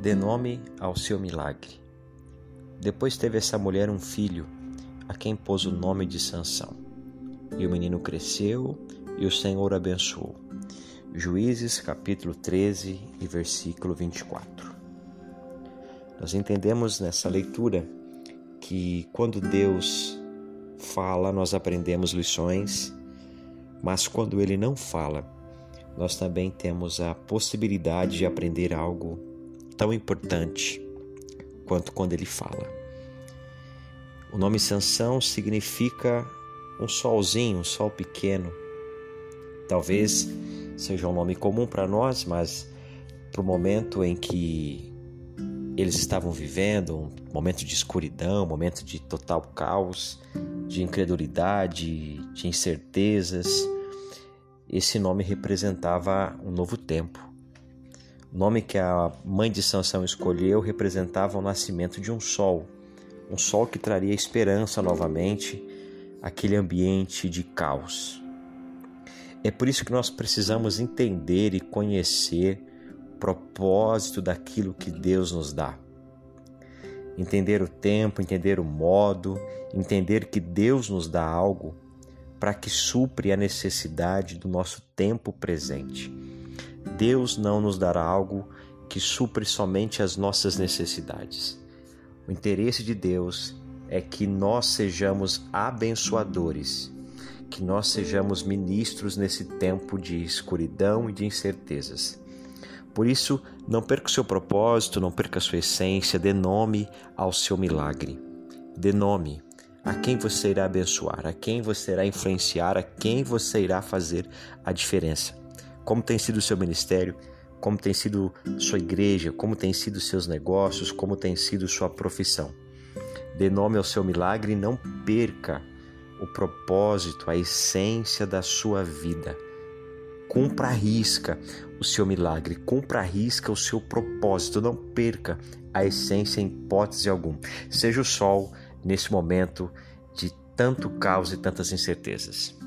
Dê nome ao seu milagre. Depois teve essa mulher um filho, a quem pôs o nome de Sansão. E o menino cresceu e o Senhor abençoou. Juízes capítulo 13 e versículo 24. Nós entendemos nessa leitura que quando Deus fala, nós aprendemos lições, mas quando ele não fala, nós também temos a possibilidade de aprender algo tão importante quanto quando ele fala. O nome Sansão significa um solzinho, um sol pequeno. Talvez seja um nome comum para nós, mas para o momento em que eles estavam vivendo, um momento de escuridão, um momento de total caos, de incredulidade, de incertezas, esse nome representava um novo tempo. O nome que a mãe de Sansão escolheu representava o nascimento de um sol, um sol que traria esperança novamente àquele ambiente de caos. É por isso que nós precisamos entender e conhecer o propósito daquilo que Deus nos dá. Entender o tempo, entender o modo, entender que Deus nos dá algo para que supre a necessidade do nosso tempo presente. Deus não nos dará algo que supre somente as nossas necessidades. O interesse de Deus é que nós sejamos abençoadores, que nós sejamos ministros nesse tempo de escuridão e de incertezas. Por isso, não perca o seu propósito, não perca a sua essência, dê nome ao seu milagre. Dê nome a quem você irá abençoar, a quem você irá influenciar, a quem você irá fazer a diferença. Como tem sido o seu ministério, como tem sido sua igreja, como tem sido seus negócios, como tem sido sua profissão. Dê nome ao seu milagre e não perca o propósito, a essência da sua vida. Cumpra a risca o seu milagre, cumpra a risca o seu propósito, não perca a essência em hipótese alguma. Seja o sol nesse momento de tanto caos e tantas incertezas.